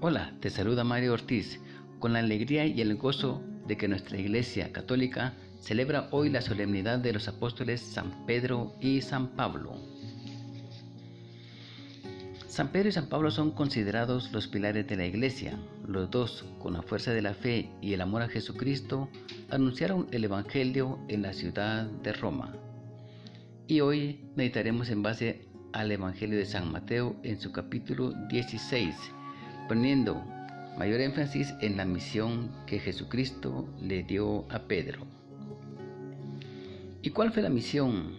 Hola, te saluda Mario Ortiz con la alegría y el gozo de que nuestra Iglesia Católica celebra hoy la solemnidad de los apóstoles San Pedro y San Pablo. San Pedro y San Pablo son considerados los pilares de la Iglesia. Los dos, con la fuerza de la fe y el amor a Jesucristo, anunciaron el Evangelio en la ciudad de Roma. Y hoy meditaremos en base al Evangelio de San Mateo en su capítulo 16 poniendo mayor énfasis en la misión que Jesucristo le dio a Pedro. ¿Y cuál fue la misión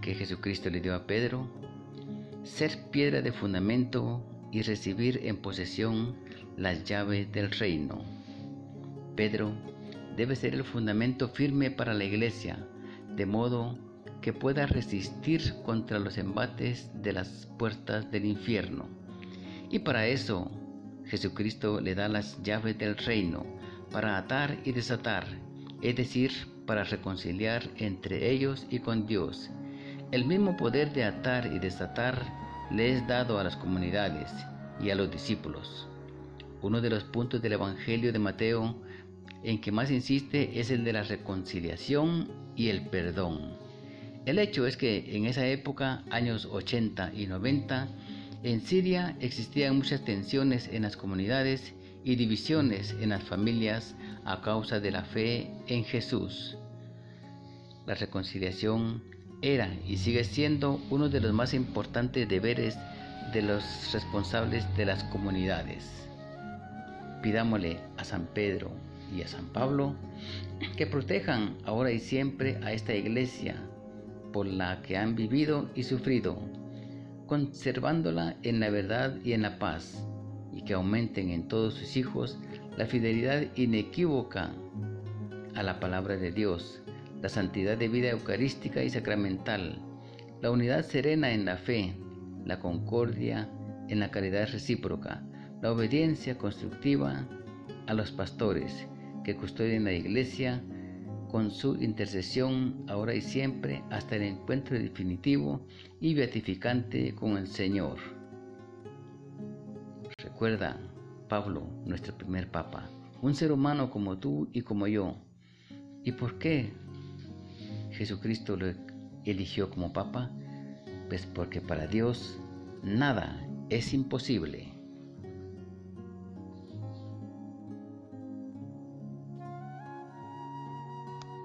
que Jesucristo le dio a Pedro? Ser piedra de fundamento y recibir en posesión las llaves del reino. Pedro debe ser el fundamento firme para la iglesia, de modo que pueda resistir contra los embates de las puertas del infierno. Y para eso Jesucristo le da las llaves del reino para atar y desatar, es decir, para reconciliar entre ellos y con Dios. El mismo poder de atar y desatar le es dado a las comunidades y a los discípulos. Uno de los puntos del Evangelio de Mateo en que más insiste es el de la reconciliación y el perdón. El hecho es que en esa época, años 80 y 90, en Siria existían muchas tensiones en las comunidades y divisiones en las familias a causa de la fe en Jesús. La reconciliación era y sigue siendo uno de los más importantes deberes de los responsables de las comunidades. Pidámosle a San Pedro y a San Pablo que protejan ahora y siempre a esta iglesia por la que han vivido y sufrido conservándola en la verdad y en la paz, y que aumenten en todos sus hijos la fidelidad inequívoca a la palabra de Dios, la santidad de vida eucarística y sacramental, la unidad serena en la fe, la concordia en la caridad recíproca, la obediencia constructiva a los pastores que custodian la iglesia, con su intercesión ahora y siempre hasta el encuentro definitivo y beatificante con el Señor. Recuerda, Pablo, nuestro primer papa, un ser humano como tú y como yo. ¿Y por qué Jesucristo lo eligió como papa? Pues porque para Dios nada es imposible.